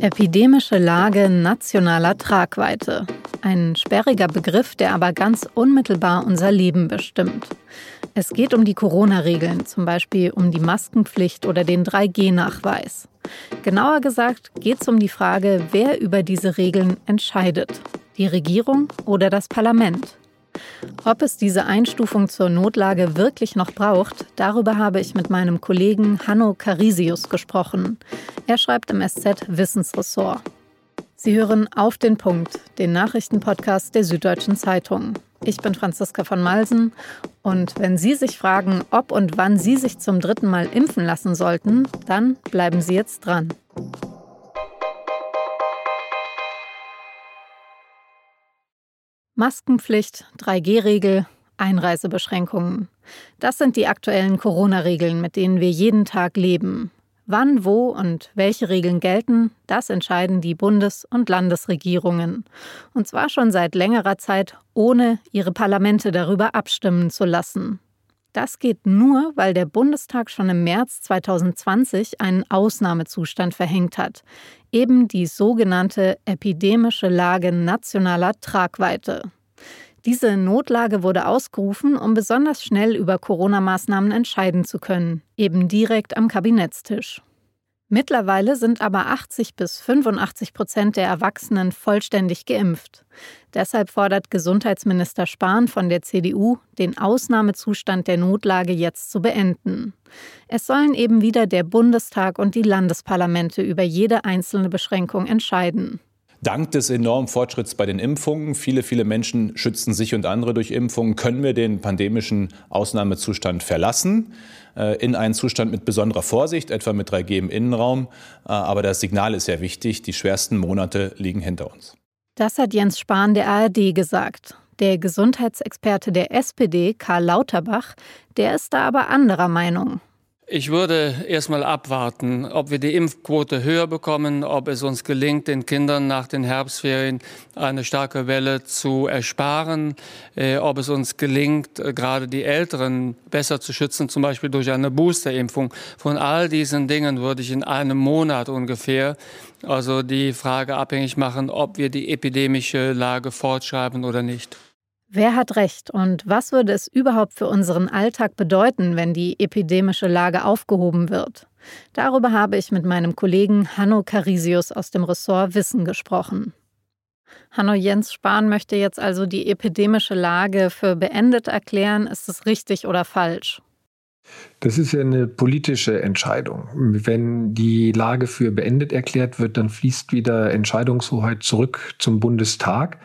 Epidemische Lage nationaler Tragweite. Ein sperriger Begriff, der aber ganz unmittelbar unser Leben bestimmt. Es geht um die Corona-Regeln, zum Beispiel um die Maskenpflicht oder den 3G-Nachweis. Genauer gesagt geht es um die Frage, wer über diese Regeln entscheidet. Die Regierung oder das Parlament? Ob es diese Einstufung zur Notlage wirklich noch braucht, darüber habe ich mit meinem Kollegen Hanno Carisius gesprochen. Er schreibt im SZ Wissensressort. Sie hören auf den Punkt, den Nachrichtenpodcast der Süddeutschen Zeitung. Ich bin Franziska von Malsen und wenn Sie sich fragen, ob und wann Sie sich zum dritten Mal impfen lassen sollten, dann bleiben Sie jetzt dran. Maskenpflicht, 3G-Regel, Einreisebeschränkungen. Das sind die aktuellen Corona-Regeln, mit denen wir jeden Tag leben. Wann, wo und welche Regeln gelten, das entscheiden die Bundes- und Landesregierungen. Und zwar schon seit längerer Zeit, ohne ihre Parlamente darüber abstimmen zu lassen. Das geht nur, weil der Bundestag schon im März 2020 einen Ausnahmezustand verhängt hat, eben die sogenannte epidemische Lage nationaler Tragweite. Diese Notlage wurde ausgerufen, um besonders schnell über Corona-Maßnahmen entscheiden zu können, eben direkt am Kabinettstisch. Mittlerweile sind aber 80 bis 85 Prozent der Erwachsenen vollständig geimpft. Deshalb fordert Gesundheitsminister Spahn von der CDU, den Ausnahmezustand der Notlage jetzt zu beenden. Es sollen eben wieder der Bundestag und die Landesparlamente über jede einzelne Beschränkung entscheiden. Dank des enormen Fortschritts bei den Impfungen, viele, viele Menschen schützen sich und andere durch Impfungen, können wir den pandemischen Ausnahmezustand verlassen äh, in einen Zustand mit besonderer Vorsicht, etwa mit 3G im Innenraum. Äh, aber das Signal ist sehr wichtig, die schwersten Monate liegen hinter uns. Das hat Jens Spahn der ARD gesagt. Der Gesundheitsexperte der SPD, Karl Lauterbach, der ist da aber anderer Meinung. Ich würde erstmal abwarten, ob wir die Impfquote höher bekommen, ob es uns gelingt, den Kindern nach den Herbstferien eine starke Welle zu ersparen, äh, ob es uns gelingt, äh, gerade die Älteren besser zu schützen, zum Beispiel durch eine Boosterimpfung. Von all diesen Dingen würde ich in einem Monat ungefähr also die Frage abhängig machen, ob wir die epidemische Lage fortschreiben oder nicht. Wer hat recht und was würde es überhaupt für unseren Alltag bedeuten, wenn die epidemische Lage aufgehoben wird? Darüber habe ich mit meinem Kollegen Hanno Carisius aus dem Ressort Wissen gesprochen. Hanno Jens Spahn möchte jetzt also die epidemische Lage für beendet erklären. Ist es richtig oder falsch? Das ist ja eine politische Entscheidung. Wenn die Lage für beendet erklärt wird, dann fließt wieder Entscheidungshoheit zurück zum Bundestag.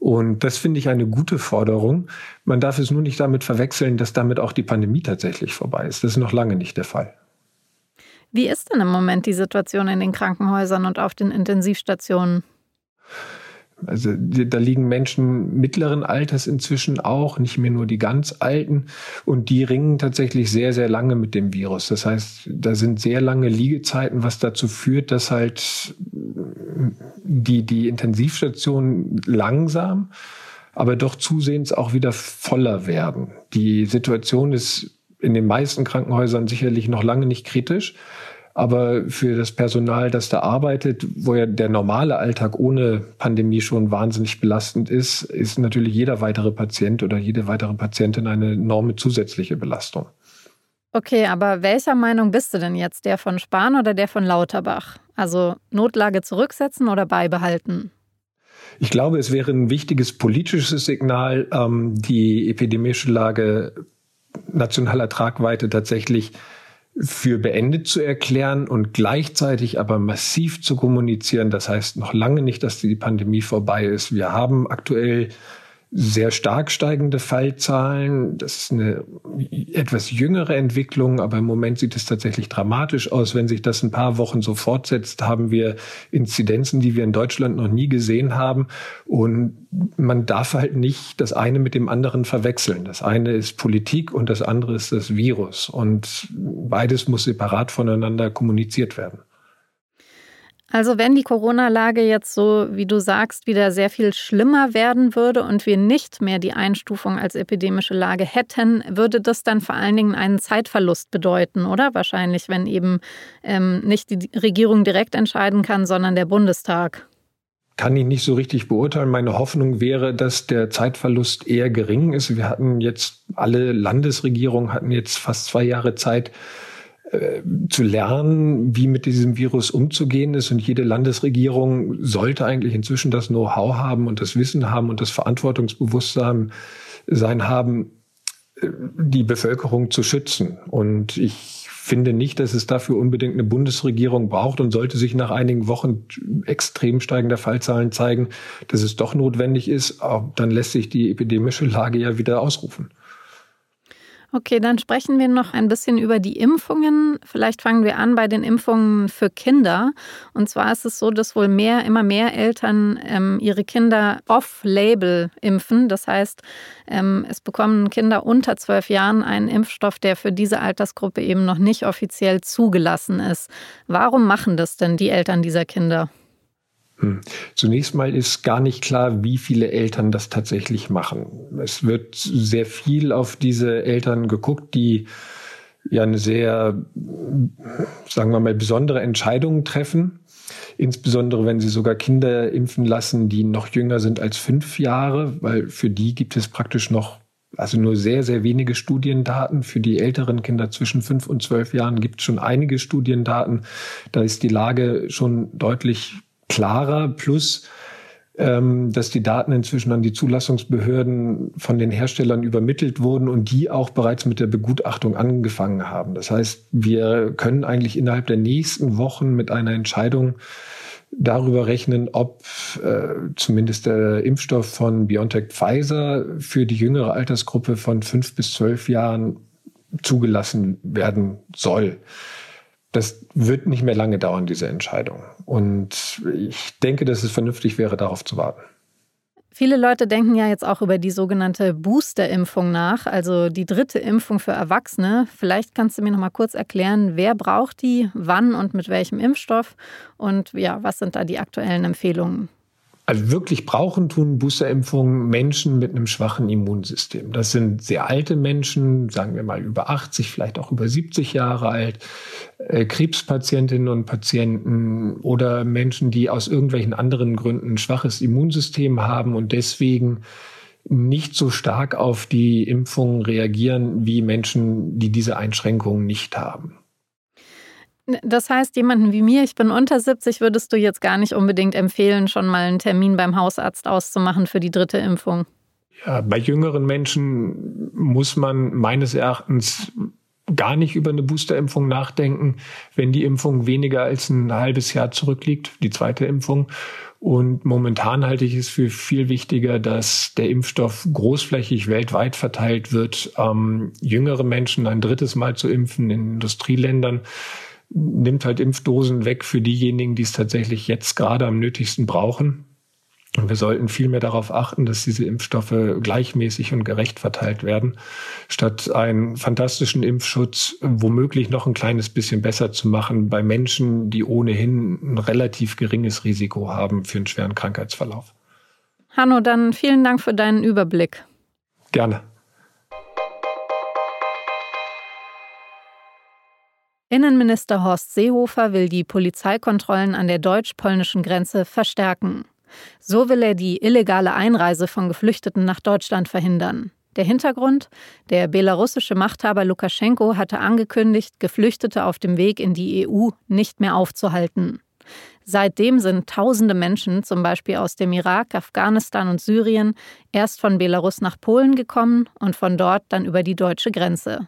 Und das finde ich eine gute Forderung. Man darf es nur nicht damit verwechseln, dass damit auch die Pandemie tatsächlich vorbei ist. Das ist noch lange nicht der Fall. Wie ist denn im Moment die Situation in den Krankenhäusern und auf den Intensivstationen? Also da liegen Menschen mittleren Alters inzwischen auch, nicht mehr nur die ganz Alten. Und die ringen tatsächlich sehr, sehr lange mit dem Virus. Das heißt, da sind sehr lange Liegezeiten, was dazu führt, dass halt die, die Intensivstationen langsam, aber doch zusehends auch wieder voller werden. Die Situation ist in den meisten Krankenhäusern sicherlich noch lange nicht kritisch. Aber für das Personal, das da arbeitet, wo ja der normale Alltag ohne Pandemie schon wahnsinnig belastend ist, ist natürlich jeder weitere Patient oder jede weitere Patientin eine enorme zusätzliche Belastung. Okay, aber welcher Meinung bist du denn jetzt? Der von Spahn oder der von Lauterbach? Also Notlage zurücksetzen oder beibehalten? Ich glaube, es wäre ein wichtiges politisches Signal, ähm, die epidemische Lage nationaler Tragweite tatsächlich für beendet zu erklären und gleichzeitig aber massiv zu kommunizieren. Das heißt noch lange nicht, dass die Pandemie vorbei ist. Wir haben aktuell sehr stark steigende Fallzahlen. Das ist eine etwas jüngere Entwicklung, aber im Moment sieht es tatsächlich dramatisch aus. Wenn sich das ein paar Wochen so fortsetzt, haben wir Inzidenzen, die wir in Deutschland noch nie gesehen haben. Und man darf halt nicht das eine mit dem anderen verwechseln. Das eine ist Politik und das andere ist das Virus. Und beides muss separat voneinander kommuniziert werden. Also wenn die Corona-Lage jetzt so, wie du sagst, wieder sehr viel schlimmer werden würde und wir nicht mehr die Einstufung als epidemische Lage hätten, würde das dann vor allen Dingen einen Zeitverlust bedeuten, oder? Wahrscheinlich, wenn eben ähm, nicht die Regierung direkt entscheiden kann, sondern der Bundestag. Kann ich nicht so richtig beurteilen. Meine Hoffnung wäre, dass der Zeitverlust eher gering ist. Wir hatten jetzt, alle Landesregierungen hatten jetzt fast zwei Jahre Zeit, äh, zu lernen, wie mit diesem Virus umzugehen ist. Und jede Landesregierung sollte eigentlich inzwischen das Know-how haben und das Wissen haben und das Verantwortungsbewusstsein sein haben, äh, die Bevölkerung zu schützen. Und ich finde nicht, dass es dafür unbedingt eine Bundesregierung braucht und sollte sich nach einigen Wochen extrem steigender Fallzahlen zeigen, dass es doch notwendig ist, dann lässt sich die epidemische Lage ja wieder ausrufen. Okay, dann sprechen wir noch ein bisschen über die Impfungen. Vielleicht fangen wir an bei den Impfungen für Kinder. Und zwar ist es so, dass wohl mehr, immer mehr Eltern ähm, ihre Kinder off-label impfen. Das heißt, ähm, es bekommen Kinder unter zwölf Jahren einen Impfstoff, der für diese Altersgruppe eben noch nicht offiziell zugelassen ist. Warum machen das denn die Eltern dieser Kinder? Hm. Zunächst mal ist gar nicht klar, wie viele Eltern das tatsächlich machen. Es wird sehr viel auf diese Eltern geguckt, die ja eine sehr, sagen wir mal, besondere Entscheidung treffen. Insbesondere wenn sie sogar Kinder impfen lassen, die noch jünger sind als fünf Jahre, weil für die gibt es praktisch noch also nur sehr, sehr wenige Studiendaten. Für die älteren Kinder zwischen fünf und zwölf Jahren gibt es schon einige Studiendaten. Da ist die Lage schon deutlich klarer, plus ähm, dass die Daten inzwischen an die Zulassungsbehörden von den Herstellern übermittelt wurden und die auch bereits mit der Begutachtung angefangen haben. Das heißt, wir können eigentlich innerhalb der nächsten Wochen mit einer Entscheidung darüber rechnen, ob äh, zumindest der Impfstoff von BioNTech Pfizer für die jüngere Altersgruppe von fünf bis zwölf Jahren zugelassen werden soll das wird nicht mehr lange dauern, diese Entscheidung. Und ich denke, dass es vernünftig wäre, darauf zu warten. Viele Leute denken ja jetzt auch über die sogenannte Booster-Impfung nach, also die dritte Impfung für Erwachsene. Vielleicht kannst du mir noch mal kurz erklären, wer braucht die, wann und mit welchem Impfstoff und ja, was sind da die aktuellen Empfehlungen? Also wirklich brauchen tun Boosterimpfungen Menschen mit einem schwachen Immunsystem. Das sind sehr alte Menschen, sagen wir mal über 80, vielleicht auch über 70 Jahre alt, äh, Krebspatientinnen und Patienten oder Menschen, die aus irgendwelchen anderen Gründen ein schwaches Immunsystem haben und deswegen nicht so stark auf die Impfungen reagieren wie Menschen, die diese Einschränkungen nicht haben. Das heißt, jemanden wie mir, ich bin unter 70, würdest du jetzt gar nicht unbedingt empfehlen, schon mal einen Termin beim Hausarzt auszumachen für die dritte Impfung? Ja, bei jüngeren Menschen muss man meines Erachtens gar nicht über eine Boosterimpfung nachdenken, wenn die Impfung weniger als ein halbes Jahr zurückliegt, die zweite Impfung. Und momentan halte ich es für viel wichtiger, dass der Impfstoff großflächig weltweit verteilt wird, ähm, jüngere Menschen ein drittes Mal zu impfen in Industrieländern nimmt halt Impfdosen weg für diejenigen, die es tatsächlich jetzt gerade am nötigsten brauchen. Und wir sollten viel mehr darauf achten, dass diese Impfstoffe gleichmäßig und gerecht verteilt werden, statt einen fantastischen Impfschutz womöglich noch ein kleines bisschen besser zu machen bei Menschen, die ohnehin ein relativ geringes Risiko haben für einen schweren Krankheitsverlauf. Hanno, dann vielen Dank für deinen Überblick. Gerne. Innenminister Horst Seehofer will die Polizeikontrollen an der deutsch-polnischen Grenze verstärken. So will er die illegale Einreise von Geflüchteten nach Deutschland verhindern. Der Hintergrund? Der belarussische Machthaber Lukaschenko hatte angekündigt, Geflüchtete auf dem Weg in die EU nicht mehr aufzuhalten. Seitdem sind tausende Menschen, zum Beispiel aus dem Irak, Afghanistan und Syrien, erst von Belarus nach Polen gekommen und von dort dann über die deutsche Grenze.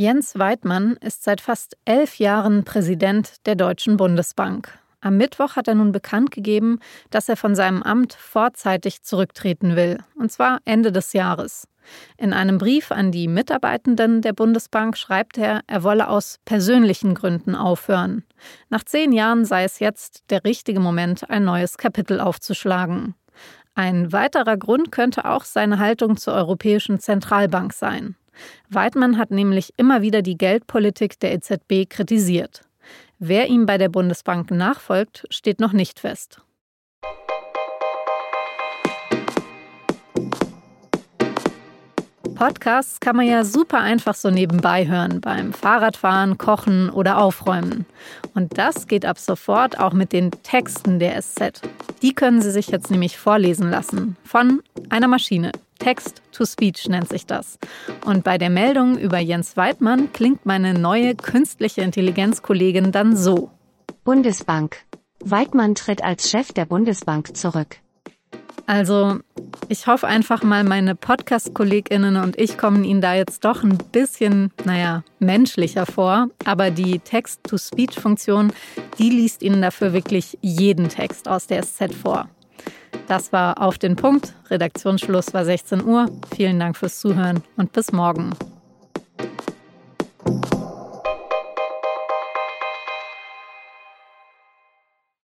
Jens Weidmann ist seit fast elf Jahren Präsident der Deutschen Bundesbank. Am Mittwoch hat er nun bekannt gegeben, dass er von seinem Amt vorzeitig zurücktreten will, und zwar Ende des Jahres. In einem Brief an die Mitarbeitenden der Bundesbank schreibt er, er wolle aus persönlichen Gründen aufhören. Nach zehn Jahren sei es jetzt der richtige Moment, ein neues Kapitel aufzuschlagen. Ein weiterer Grund könnte auch seine Haltung zur Europäischen Zentralbank sein. Weidmann hat nämlich immer wieder die Geldpolitik der EZB kritisiert. Wer ihm bei der Bundesbank nachfolgt, steht noch nicht fest. Podcasts kann man ja super einfach so nebenbei hören, beim Fahrradfahren, Kochen oder Aufräumen. Und das geht ab sofort auch mit den Texten der SZ. Die können Sie sich jetzt nämlich vorlesen lassen von einer Maschine. Text-to-Speech nennt sich das. Und bei der Meldung über Jens Weidmann klingt meine neue künstliche Intelligenzkollegin dann so. Bundesbank. Weidmann tritt als Chef der Bundesbank zurück. Also, ich hoffe einfach mal, meine Podcast-KollegInnen und ich kommen Ihnen da jetzt doch ein bisschen, naja, menschlicher vor. Aber die Text-to-Speech-Funktion, die liest Ihnen dafür wirklich jeden Text aus der SZ vor. Das war auf den Punkt. Redaktionsschluss war 16 Uhr. Vielen Dank fürs Zuhören und bis morgen.